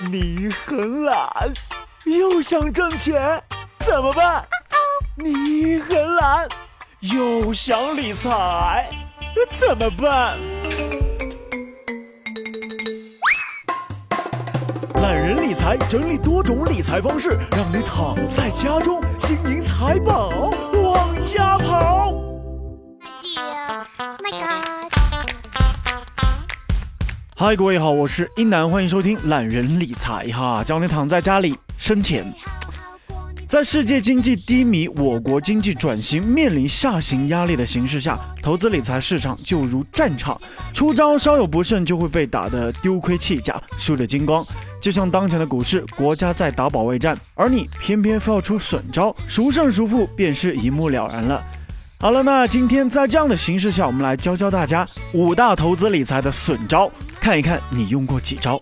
你很懒，又想挣钱，怎么办？你很懒，又想理财，怎么办？懒人理财整理多种理财方式，让你躺在家中，金银财宝往家跑。嗨，各位好，我是一南，欢迎收听懒人理财哈，教你躺在家里生钱。在世界经济低迷、我国经济转型面临下行压力的形势下，投资理财市场就如战场，出招稍有不慎就会被打得丢盔弃甲、输得精光。就像当前的股市，国家在打保卫战，而你偏偏非要出损招，孰胜孰负便是一目了然了。好了，那今天在这样的形势下，我们来教教大家五大投资理财的损招，看一看你用过几招。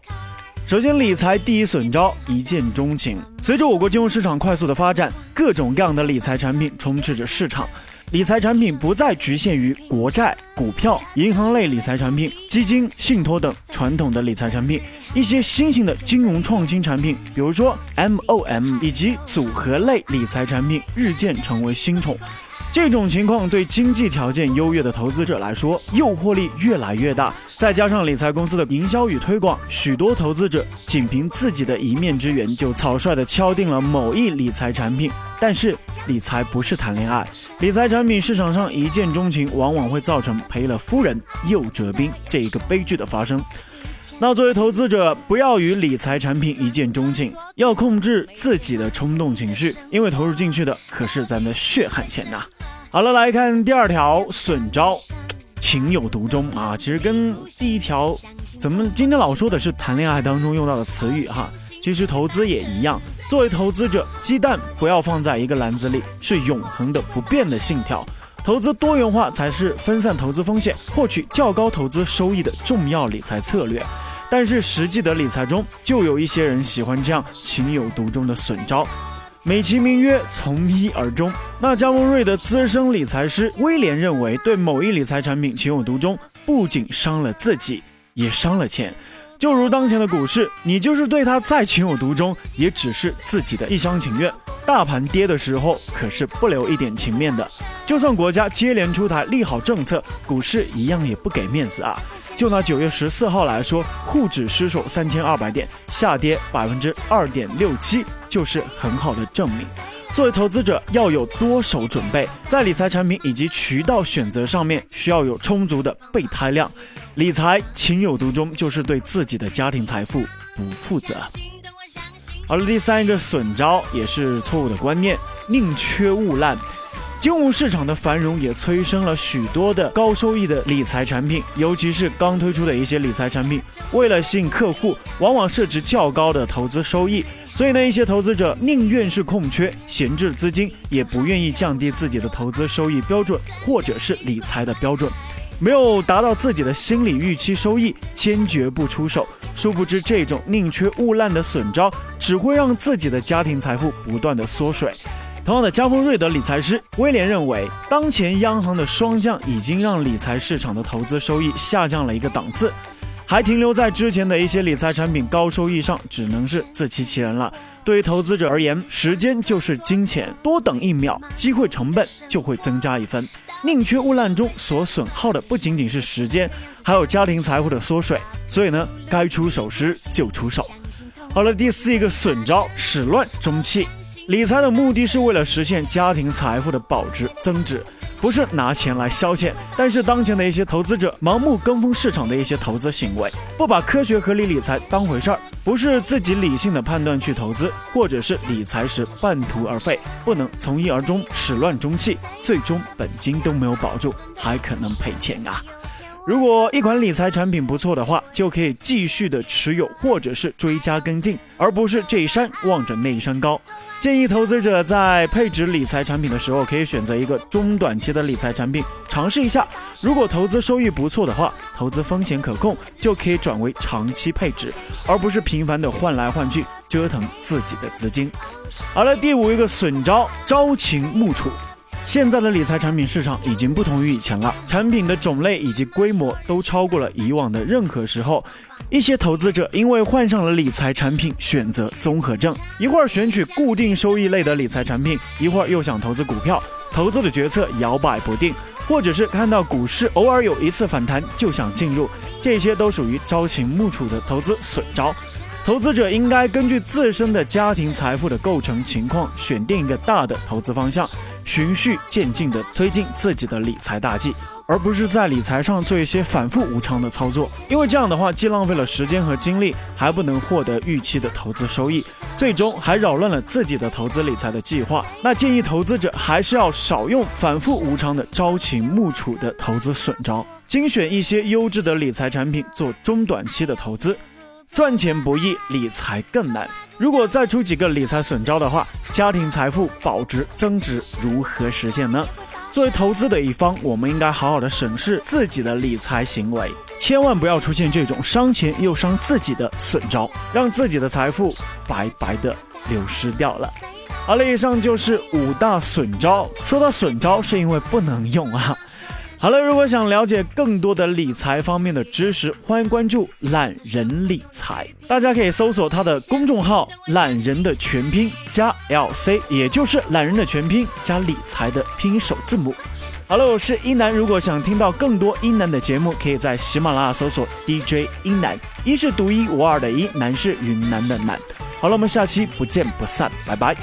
首先，理财第一损招一见钟情。随着我国金融市场快速的发展，各种各样的理财产品充斥着市场。理财产品不再局限于国债、股票、银行类理财产品、基金、信托等传统的理财产品，一些新型的金融创新产品，比如说 MOM 以及组合类理财产品，日渐成为新宠。这种情况对经济条件优越的投资者来说，诱惑力越来越大。再加上理财公司的营销与推广，许多投资者仅凭自己的一面之缘，就草率地敲定了某一理财产品。但是，理财不是谈恋爱，理财产品市场上一见钟情，往往会造成赔了夫人又折兵这一个悲剧的发生。那作为投资者，不要与理财产品一见钟情，要控制自己的冲动情绪，因为投入进去的可是咱的血汗钱呐。好了，来看第二条损招，情有独钟啊！其实跟第一条，咱们今天老说的是谈恋爱当中用到的词语哈，其实投资也一样。作为投资者，鸡蛋不要放在一个篮子里，是永恒的不变的信条。投资多元化才是分散投资风险、获取较高投资收益的重要理财策略。但是实际的理财中，就有一些人喜欢这样情有独钟的损招。美其名曰从一而终。那加丰瑞的资深理财师威廉认为，对某一理财产品情有独钟，不仅伤了自己，也伤了钱。就如当前的股市，你就是对它再情有独钟，也只是自己的一厢情愿。大盘跌的时候，可是不留一点情面的。就算国家接连出台利好政策，股市一样也不给面子啊。就拿九月十四号来说，沪指失守三千二百点，下跌百分之二点六七，就是很好的证明。作为投资者，要有多手准备，在理财产品以及渠道选择上面，需要有充足的备胎量。理财情有独钟，就是对自己的家庭财富不负责。好了，第三个损招也是错误的观念，宁缺毋滥。金融市场的繁荣也催生了许多的高收益的理财产品，尤其是刚推出的一些理财产品，为了吸引客户，往往设置较高的投资收益。所以呢，一些投资者宁愿是空缺、闲置资金，也不愿意降低自己的投资收益标准或者是理财的标准。没有达到自己的心理预期收益，坚决不出手。殊不知，这种宁缺毋滥的损招，只会让自己的家庭财富不断的缩水。同样的，加丰瑞德理财师威廉认为，当前央行的双降已经让理财市场的投资收益下降了一个档次，还停留在之前的一些理财产品高收益上，只能是自欺欺人了。对于投资者而言，时间就是金钱，多等一秒，机会成本就会增加一分。宁缺毋滥中所损耗的不仅仅是时间，还有家庭财富的缩水。所以呢，该出手时就出手。好了，第四一个损招，始乱终弃。理财的目的是为了实现家庭财富的保值增值，不是拿钱来消遣。但是当前的一些投资者盲目跟风市场的一些投资行为，不把科学合理理财当回事儿，不是自己理性的判断去投资，或者是理财时半途而废，不能从一而终，始乱终弃，最终本金都没有保住，还可能赔钱啊！如果一款理财产品不错的话，就可以继续的持有或者是追加跟进，而不是这一山望着那一山高。建议投资者在配置理财产品的时候，可以选择一个中短期的理财产品尝试一下。如果投资收益不错的话，投资风险可控，就可以转为长期配置，而不是频繁的换来换去，折腾自己的资金。好了，第五一个损招，朝秦暮楚。现在的理财产品市场已经不同于以前了，产品的种类以及规模都超过了以往的任何时候。一些投资者因为患上了理财产品选择综合症，一会儿选取固定收益类的理财产品，一会儿又想投资股票，投资的决策摇摆不定，或者是看到股市偶尔有一次反弹就想进入，这些都属于朝秦暮楚的投资损招。投资者应该根据自身的家庭财富的构成情况，选定一个大的投资方向，循序渐进地推进自己的理财大计。而不是在理财上做一些反复无常的操作，因为这样的话既浪费了时间和精力，还不能获得预期的投资收益，最终还扰乱了自己的投资理财的计划。那建议投资者还是要少用反复无常的朝秦暮楚的投资损招，精选一些优质的理财产品做中短期的投资。赚钱不易，理财更难。如果再出几个理财损招的话，家庭财富保值增值如何实现呢？作为投资的一方，我们应该好好的审视自己的理财行为，千万不要出现这种伤钱又伤自己的损招，让自己的财富白白的流失掉了。好了，以上就是五大损招。说到损招，是因为不能用啊。好了，如果想了解更多的理财方面的知识，欢迎关注懒人理财。大家可以搜索他的公众号“懒人的全拼加 LC”，也就是懒人的全拼加理财的拼音首字母。好了，我是一南。如果想听到更多一南的节目，可以在喜马拉雅搜索 DJ 一南，一是独一无二的一，南是云南的南。好了，我们下期不见不散，拜拜。